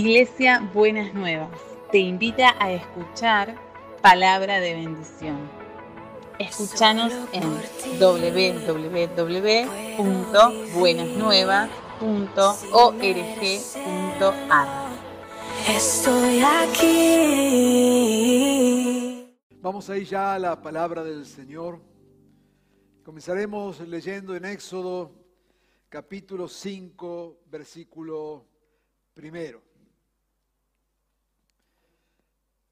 Iglesia Buenas Nuevas te invita a escuchar palabra de bendición. Escúchanos en www.buenasnuevas.org.ar. Estoy aquí. Vamos ahí ya a la palabra del Señor. Comenzaremos leyendo en Éxodo capítulo 5, versículo primero.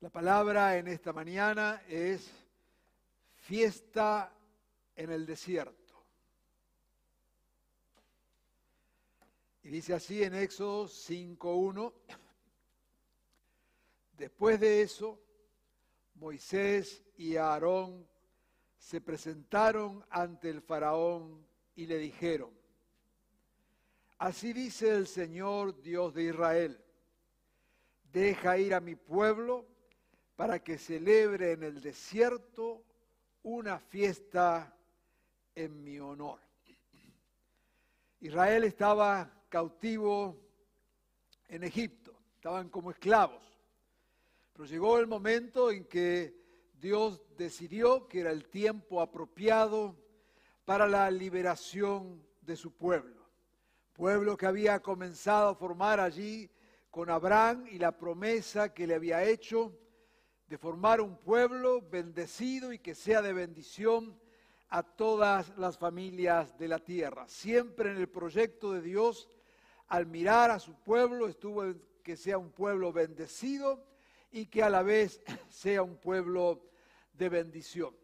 La palabra en esta mañana es fiesta en el desierto. Y dice así en Éxodo 5.1, después de eso, Moisés y Aarón se presentaron ante el faraón y le dijeron, así dice el Señor Dios de Israel, deja ir a mi pueblo para que celebre en el desierto una fiesta en mi honor. Israel estaba cautivo en Egipto, estaban como esclavos, pero llegó el momento en que Dios decidió que era el tiempo apropiado para la liberación de su pueblo, pueblo que había comenzado a formar allí con Abraham y la promesa que le había hecho de formar un pueblo bendecido y que sea de bendición a todas las familias de la tierra. Siempre en el proyecto de Dios, al mirar a su pueblo, estuvo en que sea un pueblo bendecido y que a la vez sea un pueblo de bendición.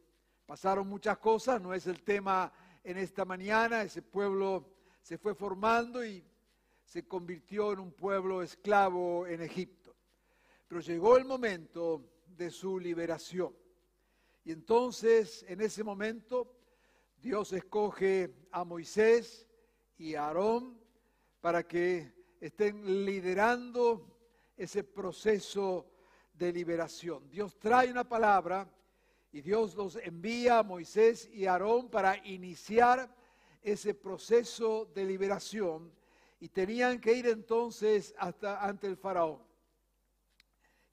Pasaron muchas cosas, no es el tema en esta mañana, ese pueblo se fue formando y se convirtió en un pueblo esclavo en Egipto. Pero llegó el momento de su liberación. Y entonces, en ese momento, Dios escoge a Moisés y a Aarón para que estén liderando ese proceso de liberación. Dios trae una palabra y Dios los envía a Moisés y a Aarón para iniciar ese proceso de liberación y tenían que ir entonces hasta ante el faraón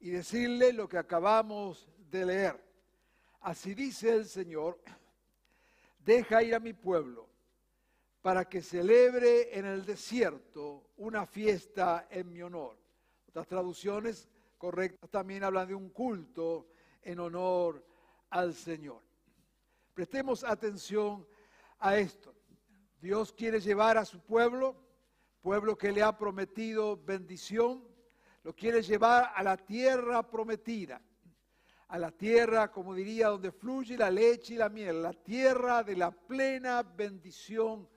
y decirle lo que acabamos de leer. Así dice el Señor, deja ir a mi pueblo para que celebre en el desierto una fiesta en mi honor. Otras traducciones correctas también hablan de un culto en honor al Señor. Prestemos atención a esto. Dios quiere llevar a su pueblo, pueblo que le ha prometido bendición, lo quiere llevar a la tierra prometida, a la tierra, como diría, donde fluye la leche y la miel, la tierra de la plena bendición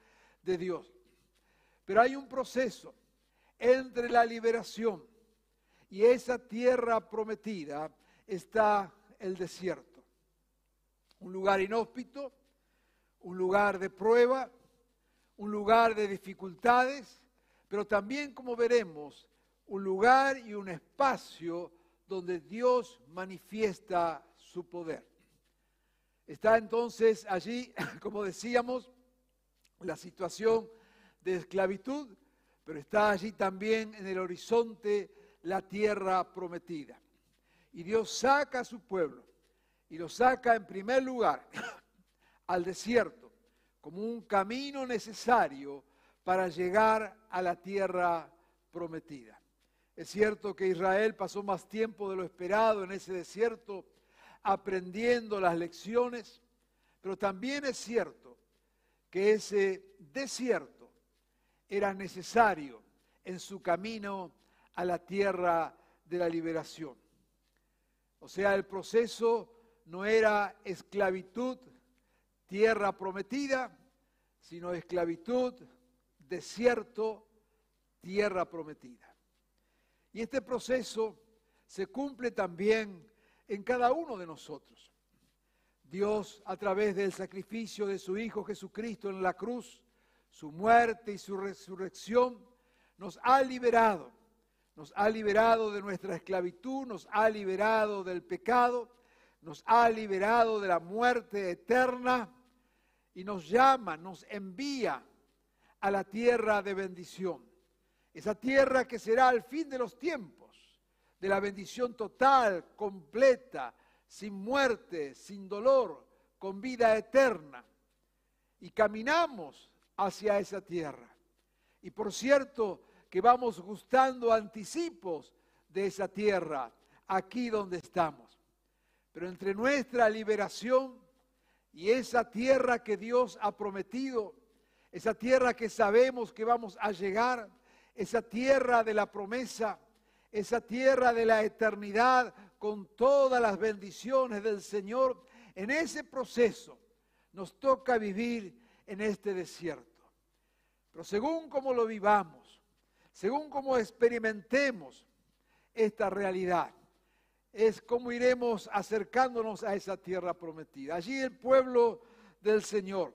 de Dios. Pero hay un proceso entre la liberación y esa tierra prometida está el desierto. Un lugar inhóspito, un lugar de prueba, un lugar de dificultades, pero también, como veremos, un lugar y un espacio donde Dios manifiesta su poder. Está entonces allí, como decíamos, la situación de esclavitud, pero está allí también en el horizonte la tierra prometida. Y Dios saca a su pueblo y lo saca en primer lugar al desierto como un camino necesario para llegar a la tierra prometida. Es cierto que Israel pasó más tiempo de lo esperado en ese desierto aprendiendo las lecciones, pero también es cierto que ese desierto era necesario en su camino a la tierra de la liberación. O sea, el proceso no era esclavitud, tierra prometida, sino esclavitud, desierto, tierra prometida. Y este proceso se cumple también en cada uno de nosotros. Dios, a través del sacrificio de su Hijo Jesucristo en la cruz, su muerte y su resurrección, nos ha liberado. Nos ha liberado de nuestra esclavitud, nos ha liberado del pecado, nos ha liberado de la muerte eterna y nos llama, nos envía a la tierra de bendición Esa tierra que será al fin de los tiempos, de la bendición total, completa, sin muerte, sin dolor, con vida eterna. Y caminamos hacia esa tierra. Y por cierto que vamos gustando anticipos de esa tierra, aquí donde estamos. Pero entre nuestra liberación y esa tierra que Dios ha prometido, esa tierra que sabemos que vamos a llegar, esa tierra de la promesa, esa tierra de la eternidad con todas las bendiciones del Señor, en ese proceso nos toca vivir en este desierto. Pero según como lo vivamos, según como experimentemos esta realidad, es como iremos acercándonos a esa tierra prometida. Allí el pueblo del Señor,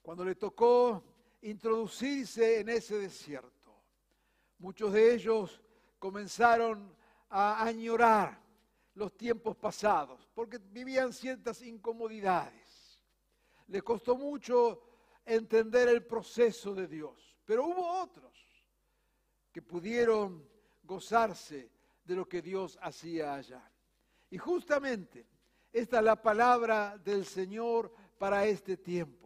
cuando le tocó introducirse en ese desierto, muchos de ellos comenzaron a añorar los tiempos pasados, porque vivían ciertas incomodidades. Le costó mucho entender el proceso de Dios, pero hubo otros que pudieron gozarse de lo que Dios hacía allá. Y justamente esta es la palabra del Señor para este tiempo,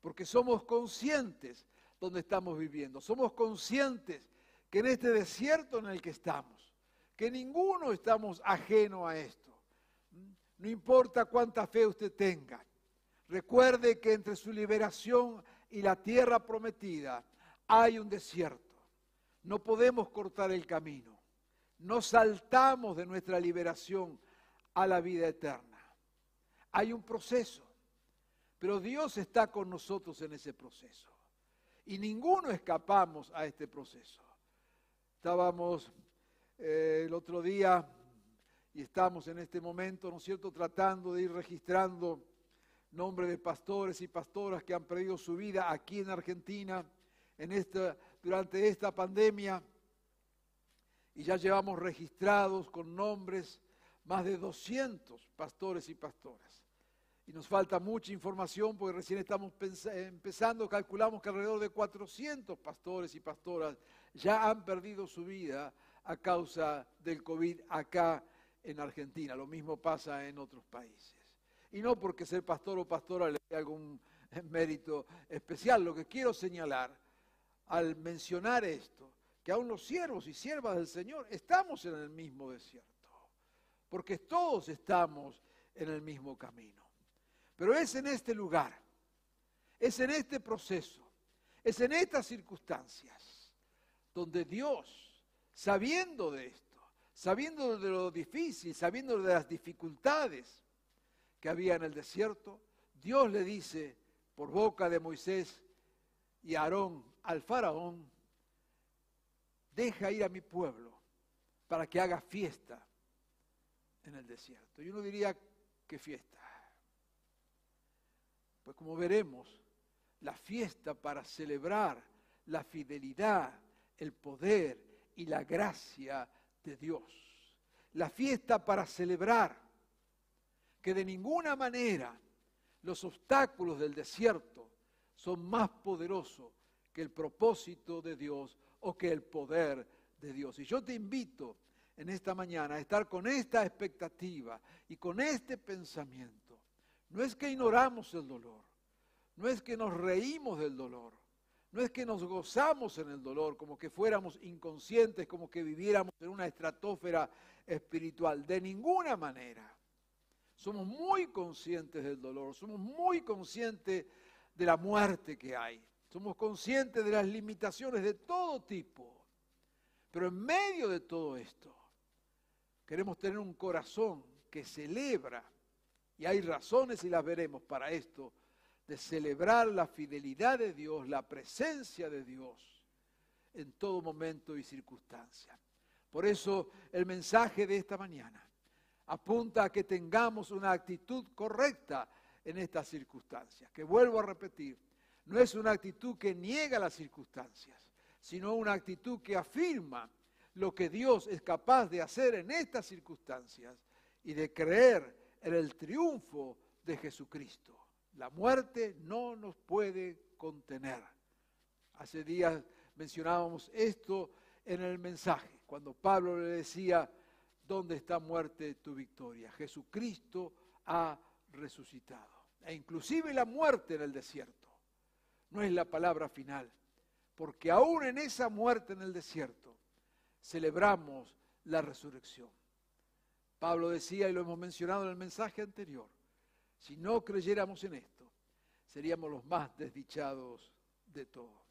porque somos conscientes donde estamos viviendo, somos conscientes que en este desierto en el que estamos, que ninguno estamos ajeno a esto. No importa cuánta fe usted tenga, recuerde que entre su liberación y la tierra prometida hay un desierto. No podemos cortar el camino no saltamos de nuestra liberación a la vida eterna. Hay un proceso, pero Dios está con nosotros en ese proceso. Y ninguno escapamos a este proceso. Estábamos eh, el otro día y estamos en este momento, ¿no es cierto?, tratando de ir registrando nombres de pastores y pastoras que han perdido su vida aquí en Argentina en esta, durante esta pandemia y ya llevamos registrados con nombres más de 200 pastores y pastoras. Y nos falta mucha información porque recién estamos empezando, calculamos que alrededor de 400 pastores y pastoras ya han perdido su vida a causa del COVID acá en Argentina. Lo mismo pasa en otros países. Y no porque ser pastor o pastora le dé algún mérito especial. Lo que quiero señalar al mencionar esto que aún los siervos y siervas del Señor estamos en el mismo desierto, porque todos estamos en el mismo camino. Pero es en este lugar, es en este proceso, es en estas circunstancias donde Dios, sabiendo de esto, sabiendo de lo difícil, sabiendo de las dificultades que había en el desierto, Dios le dice por boca de Moisés y Aarón al faraón, deja ir a mi pueblo para que haga fiesta en el desierto. Y uno diría, ¿qué fiesta? Pues como veremos, la fiesta para celebrar la fidelidad, el poder y la gracia de Dios. La fiesta para celebrar que de ninguna manera los obstáculos del desierto son más poderosos que el propósito de Dios o que el poder de Dios. Y yo te invito en esta mañana a estar con esta expectativa y con este pensamiento. No es que ignoramos el dolor, no es que nos reímos del dolor, no es que nos gozamos en el dolor como que fuéramos inconscientes, como que viviéramos en una estratosfera espiritual, de ninguna manera. Somos muy conscientes del dolor, somos muy conscientes de la muerte que hay. Somos conscientes de las limitaciones de todo tipo. Pero en medio de todo esto, queremos tener un corazón que celebra, y hay razones y las veremos para esto, de celebrar la fidelidad de Dios, la presencia de Dios en todo momento y circunstancia. Por eso el mensaje de esta mañana apunta a que tengamos una actitud correcta en estas circunstancias, que vuelvo a repetir, no es una actitud que niega las circunstancias, sino una actitud que afirma lo que Dios es capaz de hacer en estas circunstancias y de creer en el triunfo de Jesucristo. La muerte no nos puede contener. Hace días mencionábamos esto en el mensaje, cuando Pablo le decía, ¿dónde está muerte tu victoria? Jesucristo ha resucitado. E inclusive la muerte en el desierto no es la palabra final, porque aún en esa muerte en el desierto celebramos la resurrección. Pablo decía, y lo hemos mencionado en el mensaje anterior, si no creyéramos en esto, seríamos los más desdichados de todos.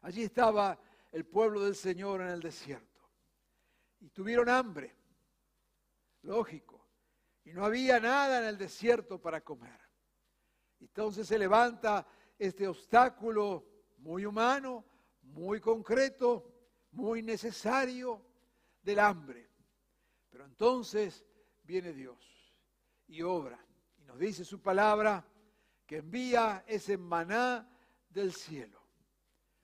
Allí estaba el pueblo del Señor en el desierto y tuvieron hambre, lógico, y no había nada en el desierto para comer. Entonces se levanta este obstáculo muy humano, muy concreto, muy necesario del hambre. Pero entonces viene Dios y obra y nos dice su palabra que envía ese maná del cielo.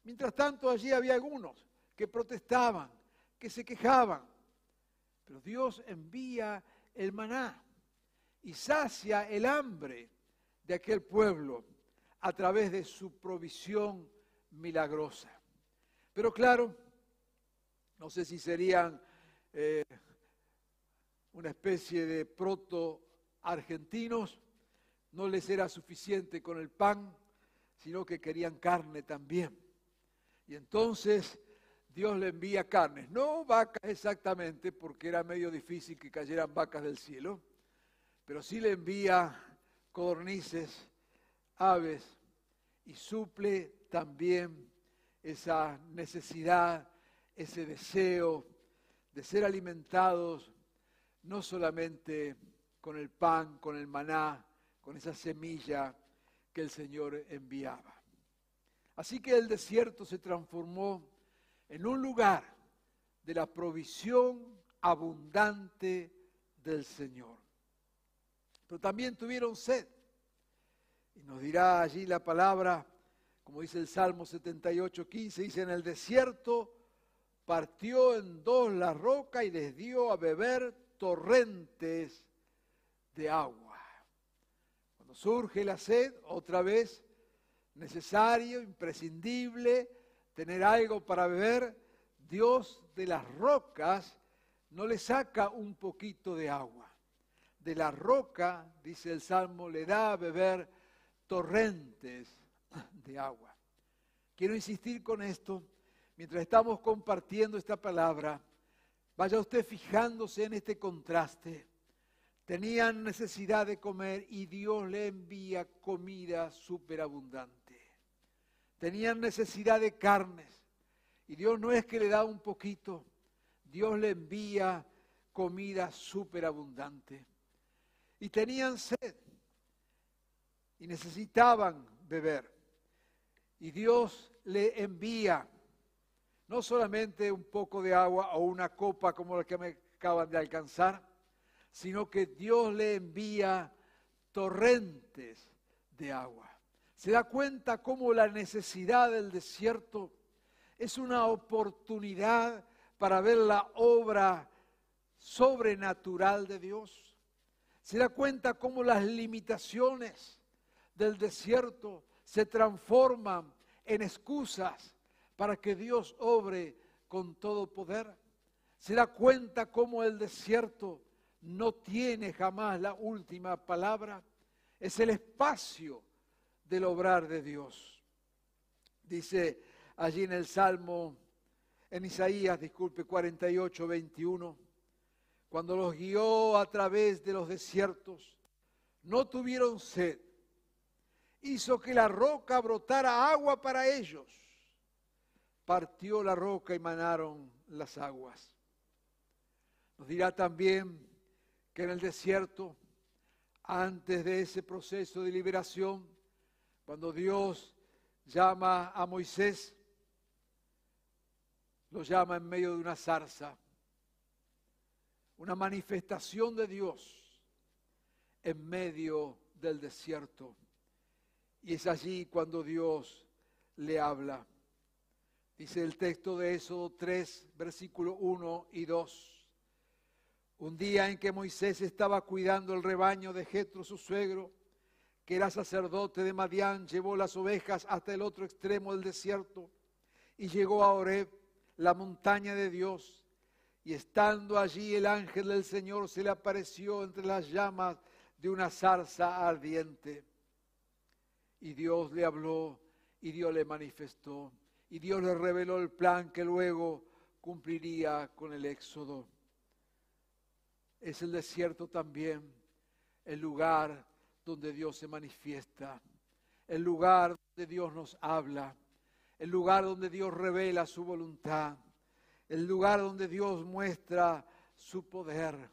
Mientras tanto allí había algunos que protestaban, que se quejaban, pero Dios envía el maná y sacia el hambre de aquel pueblo a través de su provisión milagrosa. Pero claro, no sé si serían eh, una especie de proto-argentinos, no les era suficiente con el pan, sino que querían carne también. Y entonces Dios le envía carnes, no vacas exactamente, porque era medio difícil que cayeran vacas del cielo, pero sí le envía codornices, aves, y suple también esa necesidad, ese deseo de ser alimentados no solamente con el pan, con el maná, con esa semilla que el Señor enviaba. Así que el desierto se transformó en un lugar de la provisión abundante del Señor. Pero también tuvieron sed. Y nos dirá allí la palabra, como dice el Salmo 78, 15, dice, en el desierto partió en dos la roca y les dio a beber torrentes de agua. Cuando surge la sed, otra vez, necesario, imprescindible, tener algo para beber, Dios de las rocas no le saca un poquito de agua. De la roca, dice el Salmo, le da a beber torrentes de agua. Quiero insistir con esto, mientras estamos compartiendo esta palabra, vaya usted fijándose en este contraste. Tenían necesidad de comer y Dios le envía comida superabundante. Tenían necesidad de carnes y Dios no es que le da un poquito, Dios le envía comida superabundante. Y tenían sed y necesitaban beber. Y Dios le envía no solamente un poco de agua o una copa como la que me acaban de alcanzar, sino que Dios le envía torrentes de agua. Se da cuenta cómo la necesidad del desierto es una oportunidad para ver la obra sobrenatural de Dios. Se da cuenta cómo las limitaciones del desierto se transforman en excusas para que Dios obre con todo poder. Se da cuenta cómo el desierto no tiene jamás la última palabra. Es el espacio del obrar de Dios. Dice allí en el Salmo, en Isaías, disculpe, 48, 21, cuando los guió a través de los desiertos, no tuvieron sed hizo que la roca brotara agua para ellos. Partió la roca y manaron las aguas. Nos dirá también que en el desierto, antes de ese proceso de liberación, cuando Dios llama a Moisés, lo llama en medio de una zarza, una manifestación de Dios en medio del desierto. Y es allí cuando Dios le habla. Dice el texto de Éxodo 3, versículo 1 y 2. Un día en que Moisés estaba cuidando el rebaño de Jetro, su suegro, que era sacerdote de Madián, llevó las ovejas hasta el otro extremo del desierto y llegó a Oreb, la montaña de Dios, y estando allí el ángel del Señor se le apareció entre las llamas de una zarza ardiente. Y Dios le habló y Dios le manifestó y Dios le reveló el plan que luego cumpliría con el éxodo. Es el desierto también el lugar donde Dios se manifiesta, el lugar donde Dios nos habla, el lugar donde Dios revela su voluntad, el lugar donde Dios muestra su poder.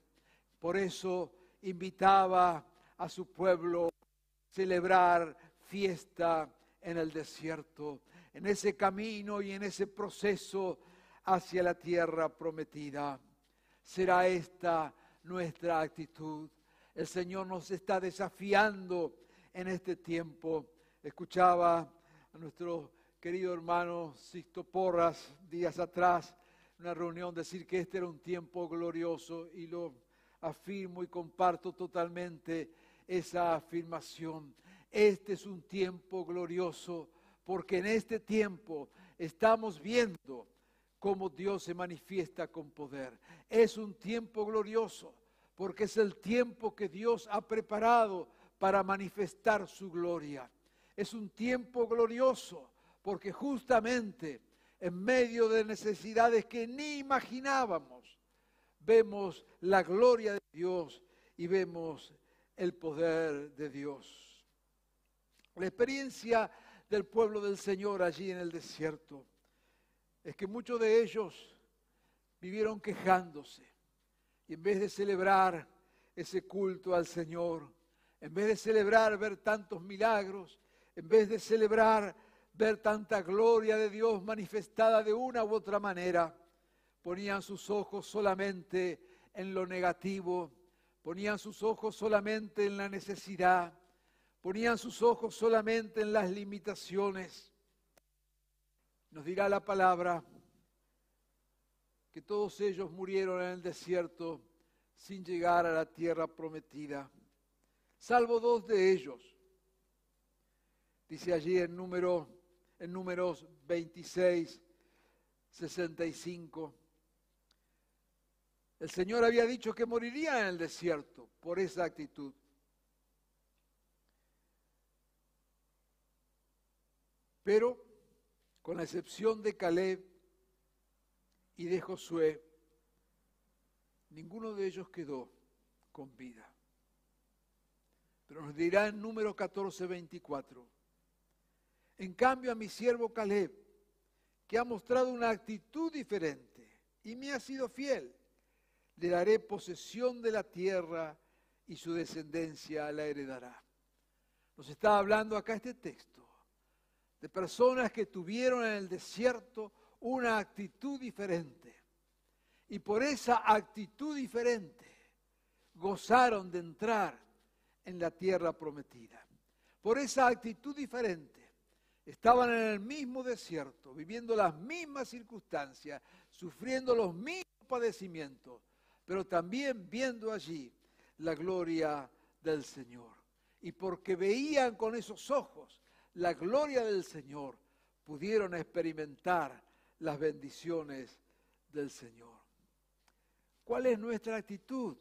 Por eso invitaba a su pueblo a celebrar fiesta en el desierto, en ese camino y en ese proceso hacia la tierra prometida. Será esta nuestra actitud. El Señor nos está desafiando en este tiempo. Escuchaba a nuestro querido hermano Sixto Porras días atrás en una reunión decir que este era un tiempo glorioso y lo afirmo y comparto totalmente esa afirmación. Este es un tiempo glorioso porque en este tiempo estamos viendo cómo Dios se manifiesta con poder. Es un tiempo glorioso porque es el tiempo que Dios ha preparado para manifestar su gloria. Es un tiempo glorioso porque justamente en medio de necesidades que ni imaginábamos, vemos la gloria de Dios y vemos el poder de Dios. La experiencia del pueblo del Señor allí en el desierto. Es que muchos de ellos vivieron quejándose. Y en vez de celebrar ese culto al Señor, en vez de celebrar ver tantos milagros, en vez de celebrar ver tanta gloria de Dios manifestada de una u otra manera, ponían sus ojos solamente en lo negativo, ponían sus ojos solamente en la necesidad, ponían sus ojos solamente en las limitaciones. Nos dirá la palabra que todos ellos murieron en el desierto sin llegar a la tierra prometida, salvo dos de ellos. Dice allí en, número, en números 26, 65. El Señor había dicho que moriría en el desierto por esa actitud. Pero, con la excepción de Caleb y de Josué, ninguno de ellos quedó con vida. Pero nos dirá en número 14, 24. En cambio a mi siervo Caleb, que ha mostrado una actitud diferente y me ha sido fiel, le daré posesión de la tierra y su descendencia la heredará. Nos está hablando acá este texto de personas que tuvieron en el desierto una actitud diferente. Y por esa actitud diferente gozaron de entrar en la tierra prometida. Por esa actitud diferente estaban en el mismo desierto, viviendo las mismas circunstancias, sufriendo los mismos padecimientos, pero también viendo allí la gloria del Señor. Y porque veían con esos ojos la gloria del Señor, pudieron experimentar las bendiciones del Señor. ¿Cuál es nuestra actitud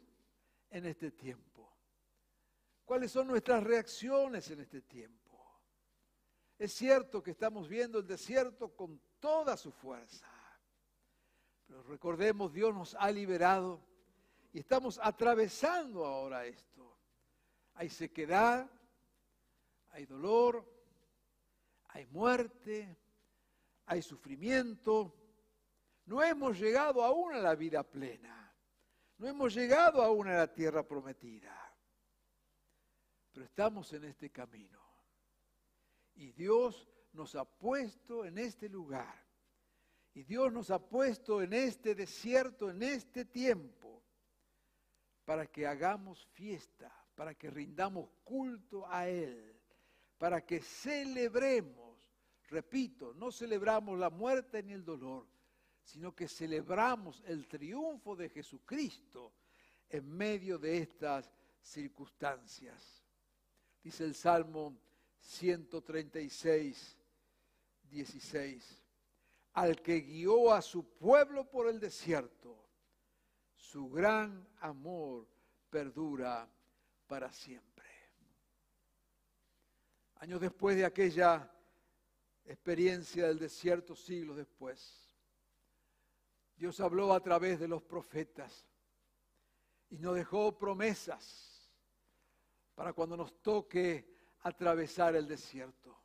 en este tiempo? ¿Cuáles son nuestras reacciones en este tiempo? Es cierto que estamos viendo el desierto con toda su fuerza, pero recordemos, Dios nos ha liberado y estamos atravesando ahora esto. Hay sequedad, hay dolor, hay muerte, hay sufrimiento. No hemos llegado aún a la vida plena. No hemos llegado aún a la tierra prometida. Pero estamos en este camino. Y Dios nos ha puesto en este lugar. Y Dios nos ha puesto en este desierto, en este tiempo, para que hagamos fiesta, para que rindamos culto a Él para que celebremos, repito, no celebramos la muerte ni el dolor, sino que celebramos el triunfo de Jesucristo en medio de estas circunstancias. Dice el Salmo 136, 16. al que guió a su pueblo por el desierto. Su gran amor perdura para siempre. Años después de aquella experiencia del desierto, siglos después, Dios habló a través de los profetas y nos dejó promesas para cuando nos toque atravesar el desierto.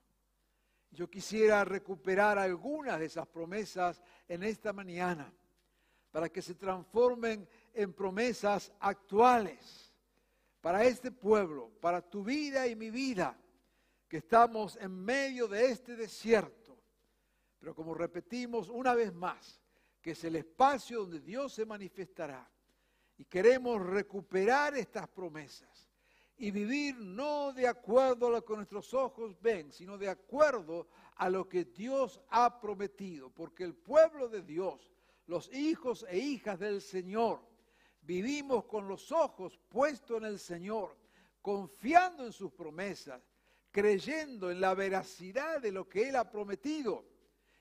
Yo quisiera recuperar algunas de esas promesas en esta mañana para que se transformen en promesas actuales para este pueblo, para tu vida y mi vida, que estamos en medio de este desierto. Pero como repetimos una vez más, que es el espacio donde Dios se manifestará. Y queremos recuperar estas promesas y vivir no de acuerdo a lo que nuestros ojos ven, sino de acuerdo a lo que Dios ha prometido. Porque el pueblo de Dios, los hijos e hijas del Señor, vivimos con los ojos puestos en el Señor, confiando en sus promesas, creyendo en la veracidad de lo que Él ha prometido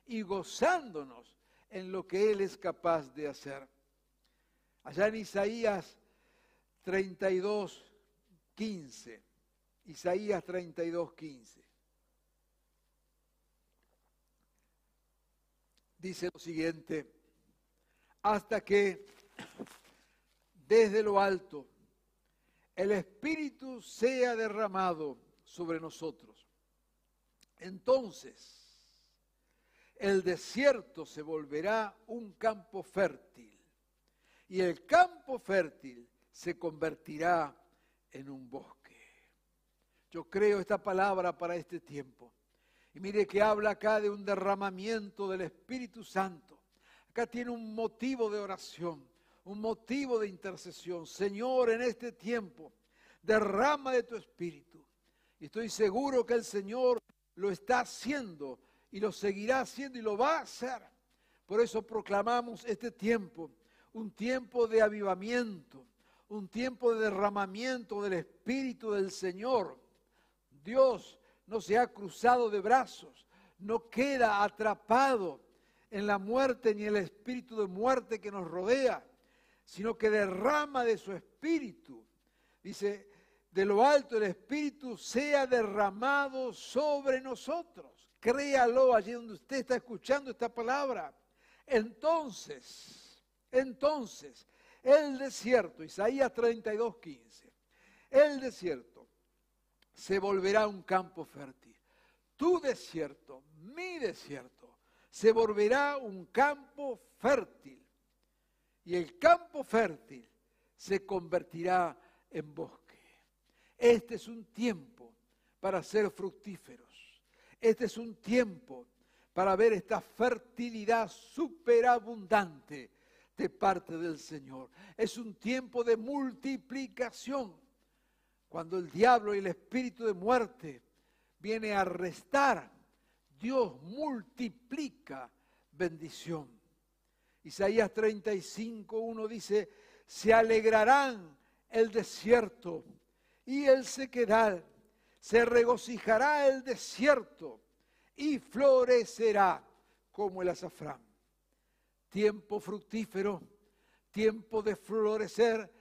y gozándonos en lo que Él es capaz de hacer. Allá en Isaías 32, 15. Isaías 32, 15. Dice lo siguiente, hasta que desde lo alto el Espíritu sea derramado sobre nosotros. Entonces el desierto se volverá un campo fértil y el campo fértil se convertirá en un bosque. Yo creo esta palabra para este tiempo. Y mire que habla acá de un derramamiento del Espíritu Santo. Acá tiene un motivo de oración, un motivo de intercesión. Señor, en este tiempo, derrama de tu Espíritu. Estoy seguro que el Señor lo está haciendo y lo seguirá haciendo y lo va a hacer. Por eso proclamamos este tiempo, un tiempo de avivamiento, un tiempo de derramamiento del Espíritu del Señor. Dios no se ha cruzado de brazos, no queda atrapado en la muerte ni el espíritu de muerte que nos rodea, sino que derrama de su espíritu. Dice, de lo alto el espíritu sea derramado sobre nosotros. Créalo allí donde usted está escuchando esta palabra. Entonces, entonces, el desierto, Isaías 32, 15, el desierto se volverá un campo fértil. Tu desierto, mi desierto, se volverá un campo fértil. Y el campo fértil se convertirá en bosque. Este es un tiempo para ser fructíferos. Este es un tiempo para ver esta fertilidad superabundante de parte del Señor. Es un tiempo de multiplicación. Cuando el diablo y el espíritu de muerte viene a restar, Dios multiplica bendición. Isaías 35, 1 dice, se alegrarán el desierto y el sequedal, se regocijará el desierto y florecerá como el azafrán tiempo fructífero, tiempo de florecer.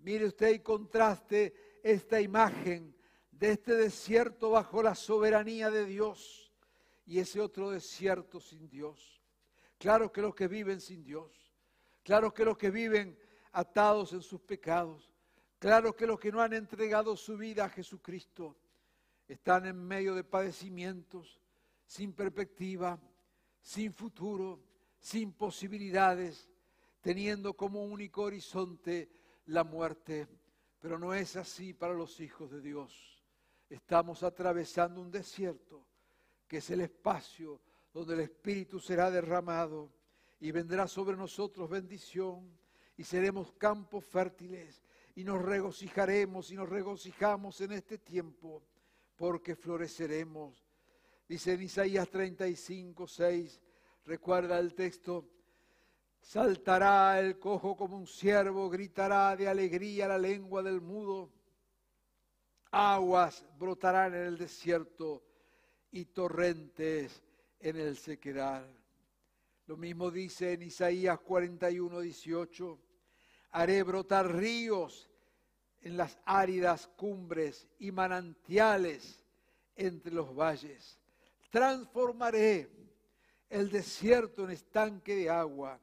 Mire usted y contraste esta imagen de este desierto bajo la soberanía de Dios y ese otro desierto sin Dios. Claro que los que viven sin Dios, claro que los que viven atados en sus pecados, claro que los que no han entregado su vida a Jesucristo están en medio de padecimientos, sin perspectiva, sin futuro sin posibilidades, teniendo como único horizonte la muerte. Pero no es así para los hijos de Dios. Estamos atravesando un desierto, que es el espacio donde el Espíritu será derramado y vendrá sobre nosotros bendición y seremos campos fértiles y nos regocijaremos y nos regocijamos en este tiempo porque floreceremos. Dice en Isaías 35, 6, Recuerda el texto, saltará el cojo como un ciervo, gritará de alegría la lengua del mudo, aguas brotarán en el desierto y torrentes en el sequedal. Lo mismo dice en Isaías 41, 18. Haré brotar ríos en las áridas cumbres y manantiales entre los valles. Transformaré el desierto en estanque de agua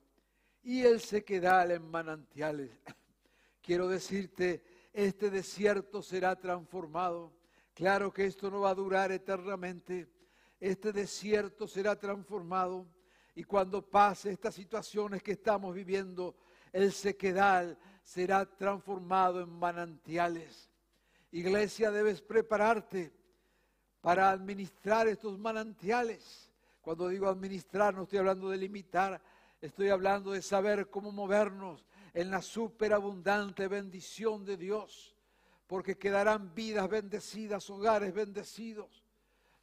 y el sequedal en manantiales. Quiero decirte, este desierto será transformado. Claro que esto no va a durar eternamente. Este desierto será transformado y cuando pase estas situaciones que estamos viviendo, el sequedal será transformado en manantiales. Iglesia, debes prepararte para administrar estos manantiales. Cuando digo administrar, no estoy hablando de limitar, estoy hablando de saber cómo movernos en la superabundante bendición de Dios, porque quedarán vidas bendecidas, hogares bendecidos,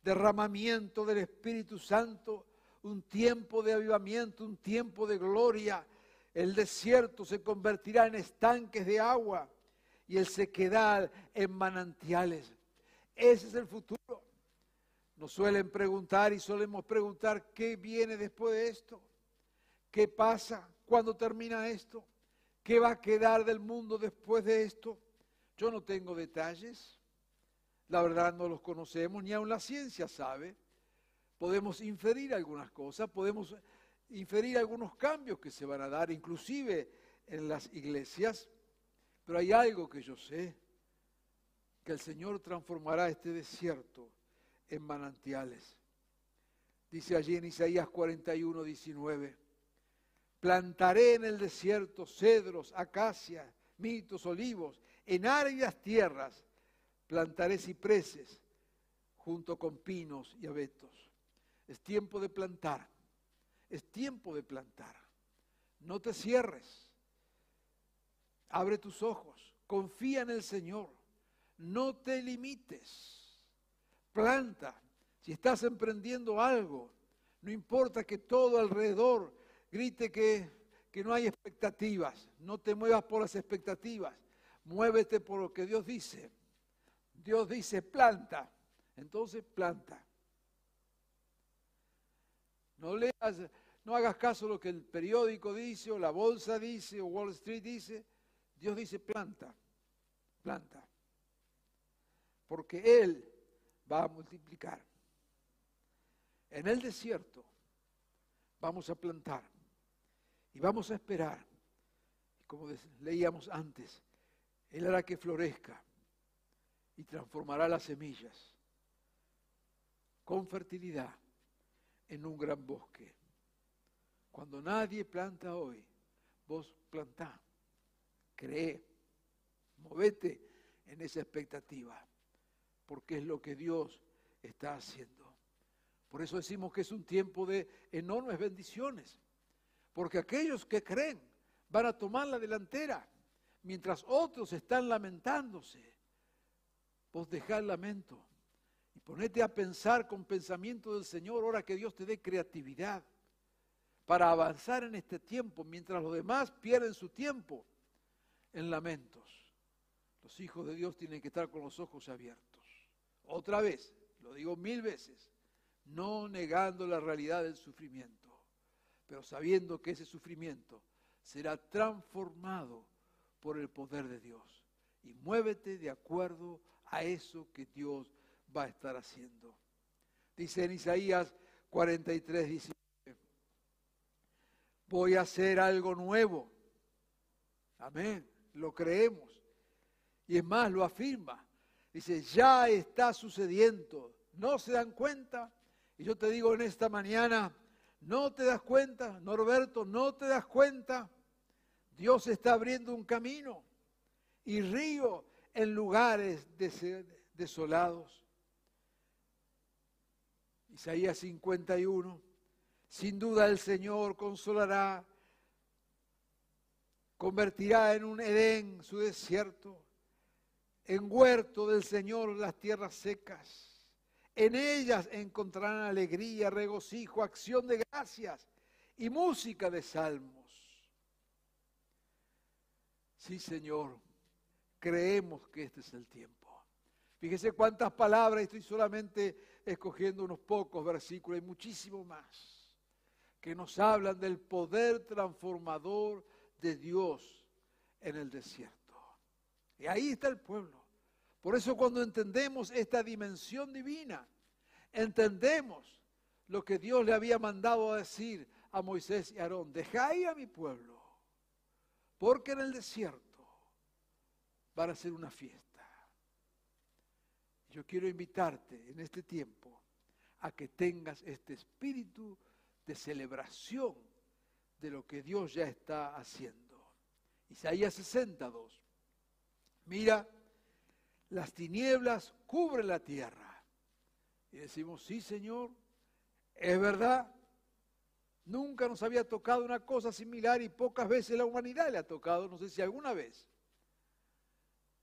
derramamiento del Espíritu Santo, un tiempo de avivamiento, un tiempo de gloria. El desierto se convertirá en estanques de agua y el sequedal en manantiales. Ese es el futuro. Nos suelen preguntar y solemos preguntar qué viene después de esto, qué pasa, cuándo termina esto, qué va a quedar del mundo después de esto. Yo no tengo detalles, la verdad no los conocemos, ni aun la ciencia sabe. Podemos inferir algunas cosas, podemos inferir algunos cambios que se van a dar, inclusive en las iglesias, pero hay algo que yo sé, que el Señor transformará este desierto en manantiales. Dice allí en Isaías 41, 19, plantaré en el desierto cedros, acacias, mitos, olivos, en áridas tierras plantaré cipreses junto con pinos y abetos. Es tiempo de plantar, es tiempo de plantar. No te cierres, abre tus ojos, confía en el Señor, no te limites. Planta, si estás emprendiendo algo, no importa que todo alrededor grite que, que no hay expectativas, no te muevas por las expectativas, muévete por lo que Dios dice. Dios dice planta, entonces planta. No leas, no hagas caso a lo que el periódico dice, o la bolsa dice, o Wall Street dice. Dios dice planta, planta. Porque Él va a multiplicar. En el desierto vamos a plantar y vamos a esperar. Como leíamos antes, Él hará que florezca y transformará las semillas con fertilidad en un gran bosque. Cuando nadie planta hoy, vos plantá, cree, movete en esa expectativa porque es lo que Dios está haciendo. Por eso decimos que es un tiempo de enormes bendiciones, porque aquellos que creen van a tomar la delantera, mientras otros están lamentándose. Vos dejá lamento y ponete a pensar con pensamiento del Señor, ahora que Dios te dé creatividad para avanzar en este tiempo, mientras los demás pierden su tiempo en lamentos. Los hijos de Dios tienen que estar con los ojos abiertos. Otra vez, lo digo mil veces, no negando la realidad del sufrimiento, pero sabiendo que ese sufrimiento será transformado por el poder de Dios. Y muévete de acuerdo a eso que Dios va a estar haciendo. Dice en Isaías 43, 19, voy a hacer algo nuevo. Amén, lo creemos. Y es más, lo afirma. Dice, ya está sucediendo. ¿No se dan cuenta? Y yo te digo en esta mañana, ¿no te das cuenta? Norberto, ¿no te das cuenta? Dios está abriendo un camino y río en lugares desolados. Isaías 51, sin duda el Señor consolará, convertirá en un Edén su desierto en huerto del Señor las tierras secas. En ellas encontrarán alegría, regocijo, acción de gracias y música de salmos. Sí, Señor, creemos que este es el tiempo. Fíjese cuántas palabras, estoy solamente escogiendo unos pocos versículos, y muchísimo más que nos hablan del poder transformador de Dios en el desierto. Y ahí está el pueblo. Por eso cuando entendemos esta dimensión divina, entendemos lo que Dios le había mandado a decir a Moisés y Aarón. Deja a mi pueblo, porque en el desierto van a ser una fiesta. Yo quiero invitarte en este tiempo a que tengas este espíritu de celebración de lo que Dios ya está haciendo. Isaías 62. Mira, las tinieblas cubren la tierra. Y decimos, sí Señor, es verdad. Nunca nos había tocado una cosa similar y pocas veces la humanidad le ha tocado, no sé si alguna vez,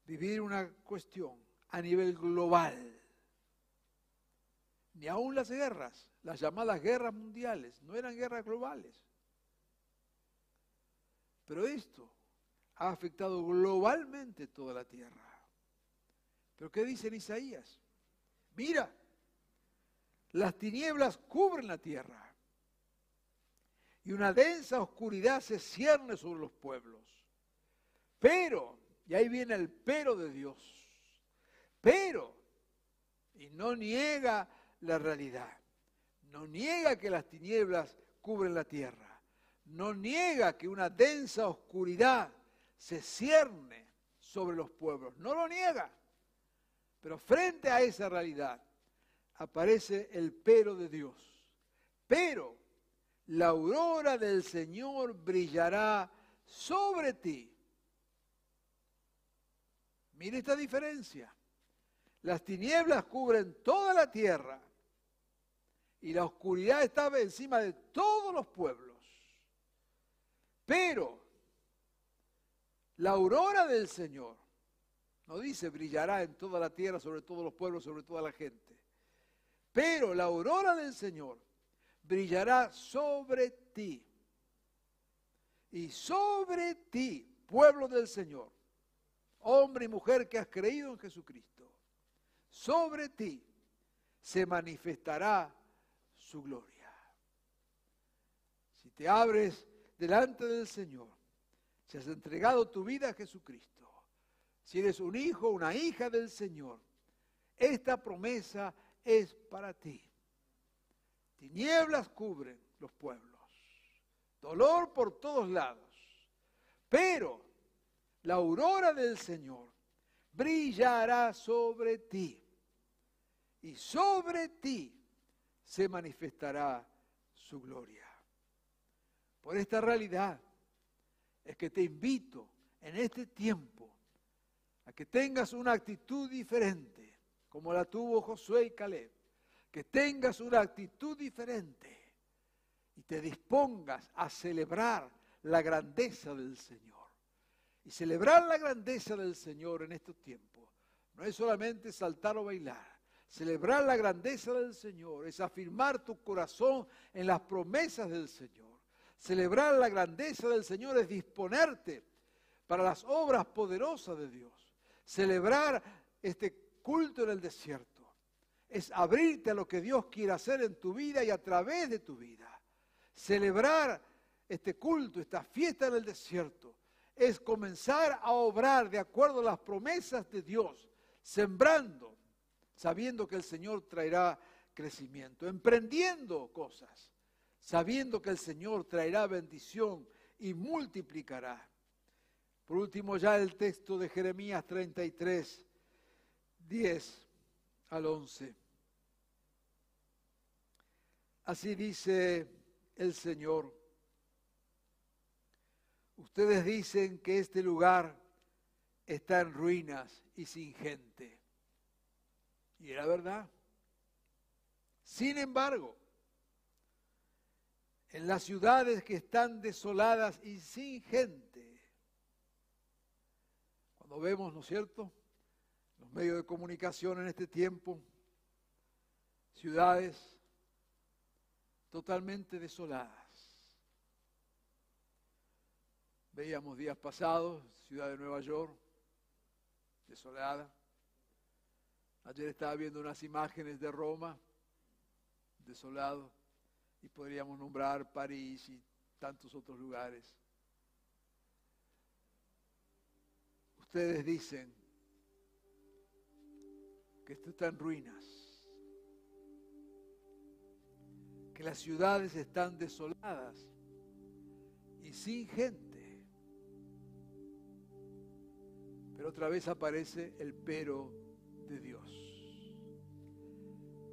vivir una cuestión a nivel global. Ni aún las guerras, las llamadas guerras mundiales, no eran guerras globales. Pero esto ha afectado globalmente toda la tierra. ¿Pero qué dice en Isaías? Mira, las tinieblas cubren la tierra y una densa oscuridad se cierne sobre los pueblos. Pero, y ahí viene el pero de Dios, pero, y no niega la realidad, no niega que las tinieblas cubren la tierra, no niega que una densa oscuridad se cierne sobre los pueblos, no lo niega. Pero frente a esa realidad aparece el pero de Dios. Pero la aurora del Señor brillará sobre ti. Mire esta diferencia. Las tinieblas cubren toda la tierra y la oscuridad estaba encima de todos los pueblos. Pero la aurora del Señor, no dice brillará en toda la tierra, sobre todos los pueblos, sobre toda la gente. Pero la aurora del Señor brillará sobre ti. Y sobre ti, pueblo del Señor, hombre y mujer que has creído en Jesucristo, sobre ti se manifestará su gloria. Si te abres delante del Señor, si has entregado tu vida a Jesucristo, si eres un hijo, una hija del Señor, esta promesa es para ti. Tinieblas cubren los pueblos, dolor por todos lados, pero la aurora del Señor brillará sobre ti y sobre ti se manifestará su gloria. Por esta realidad es que te invito en este tiempo a que tengas una actitud diferente, como la tuvo Josué y Caleb que tengas una actitud diferente y te dispongas a celebrar la grandeza del Señor. Y celebrar la grandeza del Señor en estos tiempos no es solamente saltar o bailar. Celebrar la grandeza del Señor es afirmar tu corazón en las promesas del Señor. Celebrar la grandeza del Señor es disponerte para las obras poderosas de Dios. Celebrar este culto en el desierto es abrirte a lo que Dios quiere hacer en tu vida y a través de tu vida. Celebrar este culto, esta fiesta en el desierto, es comenzar a obrar de acuerdo a las promesas de Dios, sembrando, sabiendo que el Señor traerá crecimiento, emprendiendo cosas, sabiendo que el Señor traerá bendición y multiplicará. Por último, ya el texto de Jeremías 33, 10 al 11. Así dice el Señor. Ustedes dicen que este lugar está en ruinas y sin gente. Y era verdad. Sin embargo, en las ciudades que están desoladas y sin gente, cuando vemos, ¿no es cierto?, los medios de comunicación en este tiempo, ciudades totalmente desoladas. Veíamos días pasados, ciudad de Nueva York, desolada. Ayer estaba viendo unas imágenes de Roma, desolado. y podríamos nombrar París y tantos otros lugares. Ustedes dicen que esto está en ruinas, que las ciudades están desoladas y sin gente. Pero otra vez aparece el pero de Dios.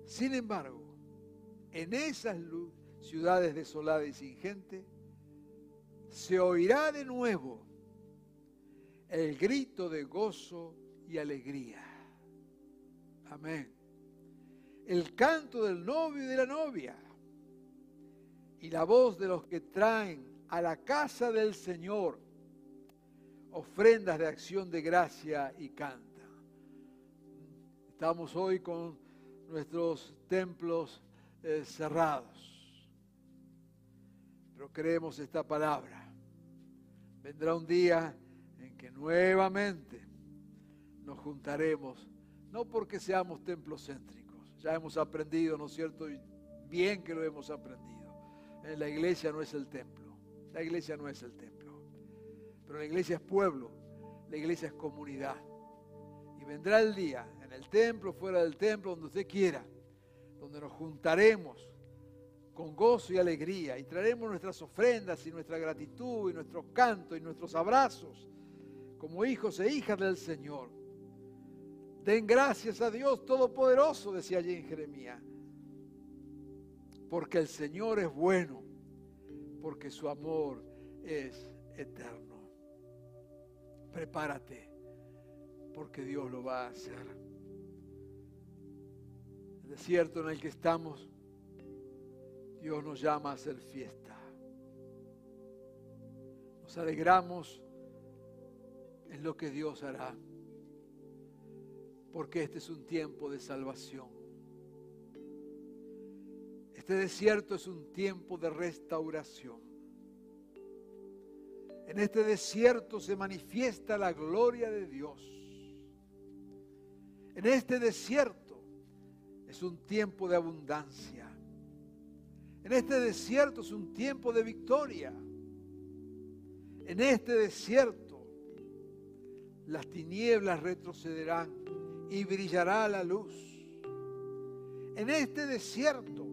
Sin embargo, en esas ciudades desoladas y sin gente, se oirá de nuevo el grito de gozo y alegría. Amén. El canto del novio y de la novia y la voz de los que traen a la casa del Señor ofrendas de acción de gracia y canta. Estamos hoy con nuestros templos eh, cerrados, pero creemos esta palabra. Vendrá un día en que nuevamente nos juntaremos, no porque seamos templos céntricos, ya hemos aprendido, ¿no es cierto? bien que lo hemos aprendido. Eh, la iglesia no es el templo, la iglesia no es el templo, pero la iglesia es pueblo, la iglesia es comunidad. Y vendrá el día, el templo, fuera del templo, donde usted quiera, donde nos juntaremos con gozo y alegría y traeremos nuestras ofrendas y nuestra gratitud y nuestros cantos y nuestros abrazos como hijos e hijas del Señor. Den gracias a Dios Todopoderoso, decía allí en Jeremías, porque el Señor es bueno, porque su amor es eterno. Prepárate, porque Dios lo va a hacer. Desierto en el que estamos, Dios nos llama a hacer fiesta. Nos alegramos en lo que Dios hará. Porque este es un tiempo de salvación. Este desierto es un tiempo de restauración. En este desierto se manifiesta la gloria de Dios. En este desierto es un tiempo de abundancia. En este desierto es un tiempo de victoria. En este desierto las tinieblas retrocederán y brillará la luz. En este desierto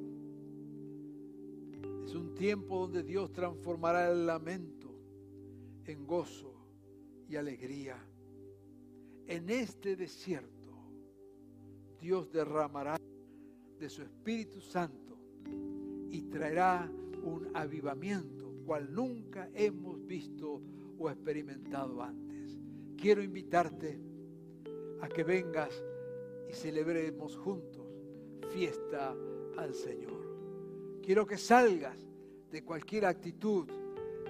es un tiempo donde Dios transformará el lamento en gozo y alegría. En este desierto Dios derramará de su Espíritu Santo y traerá un avivamiento cual nunca hemos visto o experimentado antes quiero invitarte a que vengas y celebremos juntos fiesta al Señor. Quiero que salgas de cualquier actitud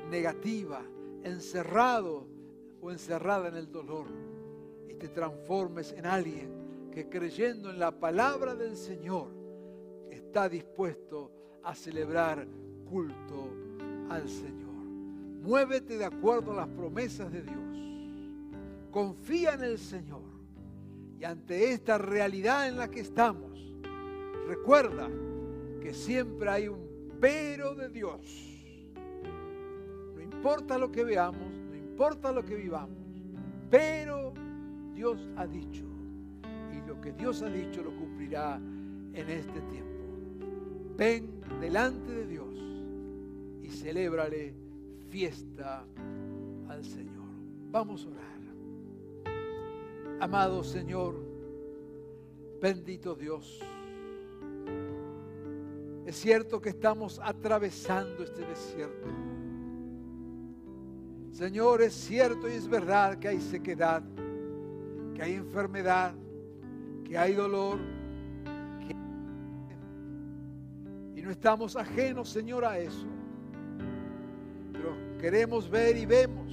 negativa, encerrado o encerrada en el dolor y te transformes en alguien que creyendo en la palabra del Señor está dispuesto a celebrar culto al Señor. Muévete de acuerdo a las promesas de Dios confía en el Señor. Y ante esta realidad en la que estamos, recuerda que siempre hay un pero de Dios. No importa lo que veamos, no importa lo que vivamos, pero Dios ha dicho. Y lo que Dios ha dicho lo cumplirá en este tiempo. Ven delante de Dios y celébrale fiesta al Señor. Vamos a orar. Amado Señor, bendito Dios, es cierto que estamos atravesando este desierto. Señor, es cierto y es verdad que hay sequedad, que hay enfermedad, que hay dolor. No estamos ajenos, Señor, a eso. Pero queremos ver y vemos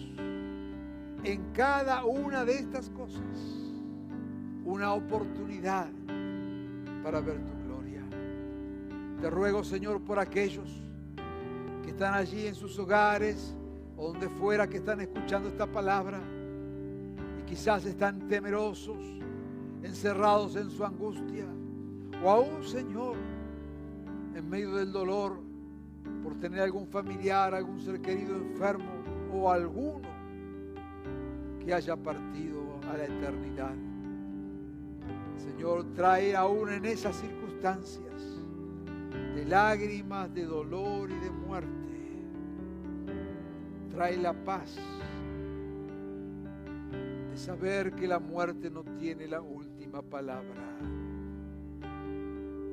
en cada una de estas cosas una oportunidad para ver tu gloria. Te ruego, Señor, por aquellos que están allí en sus hogares o donde fuera que están escuchando esta palabra y quizás están temerosos, encerrados en su angustia, o aún, Señor, en medio del dolor, por tener algún familiar, algún ser querido enfermo o alguno que haya partido a la eternidad. Señor, trae aún en esas circunstancias de lágrimas, de dolor y de muerte, trae la paz de saber que la muerte no tiene la última palabra.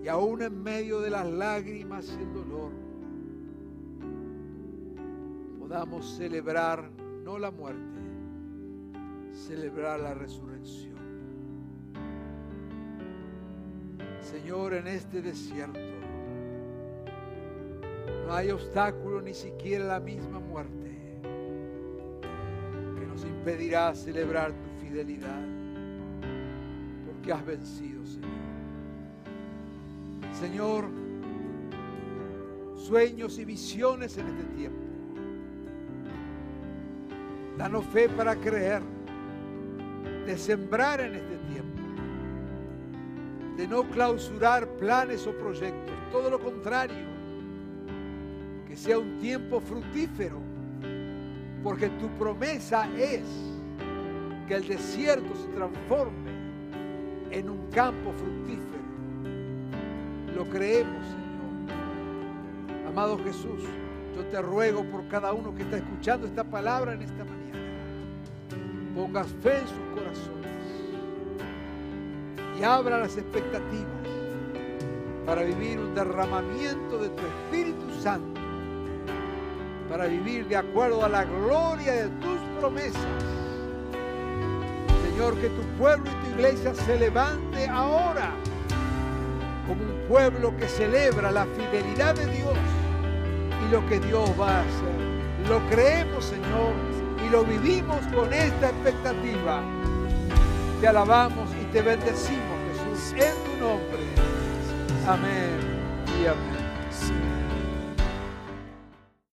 Y aún en medio de las lágrimas y el dolor, podamos celebrar no la muerte, celebrar la resurrección. Señor, en este desierto no hay obstáculo ni siquiera la misma muerte que nos impedirá celebrar tu fidelidad, porque has vencido, Señor. Señor, sueños y visiones en este tiempo. Danos fe para creer, de sembrar en este tiempo, de no clausurar planes o proyectos, todo lo contrario, que sea un tiempo fructífero, porque tu promesa es que el desierto se transforme en un campo fructífero. Creemos, Señor. Amado Jesús, yo te ruego por cada uno que está escuchando esta palabra en esta mañana. Pongas fe en sus corazones y abra las expectativas para vivir un derramamiento de tu Espíritu Santo, para vivir de acuerdo a la gloria de tus promesas. Señor, que tu pueblo y tu iglesia se levante ahora pueblo que celebra la fidelidad de Dios y lo que Dios va a hacer. Lo creemos, Señor, y lo vivimos con esta expectativa. Te alabamos y te bendecimos, Jesús, en tu nombre. Amén y amén.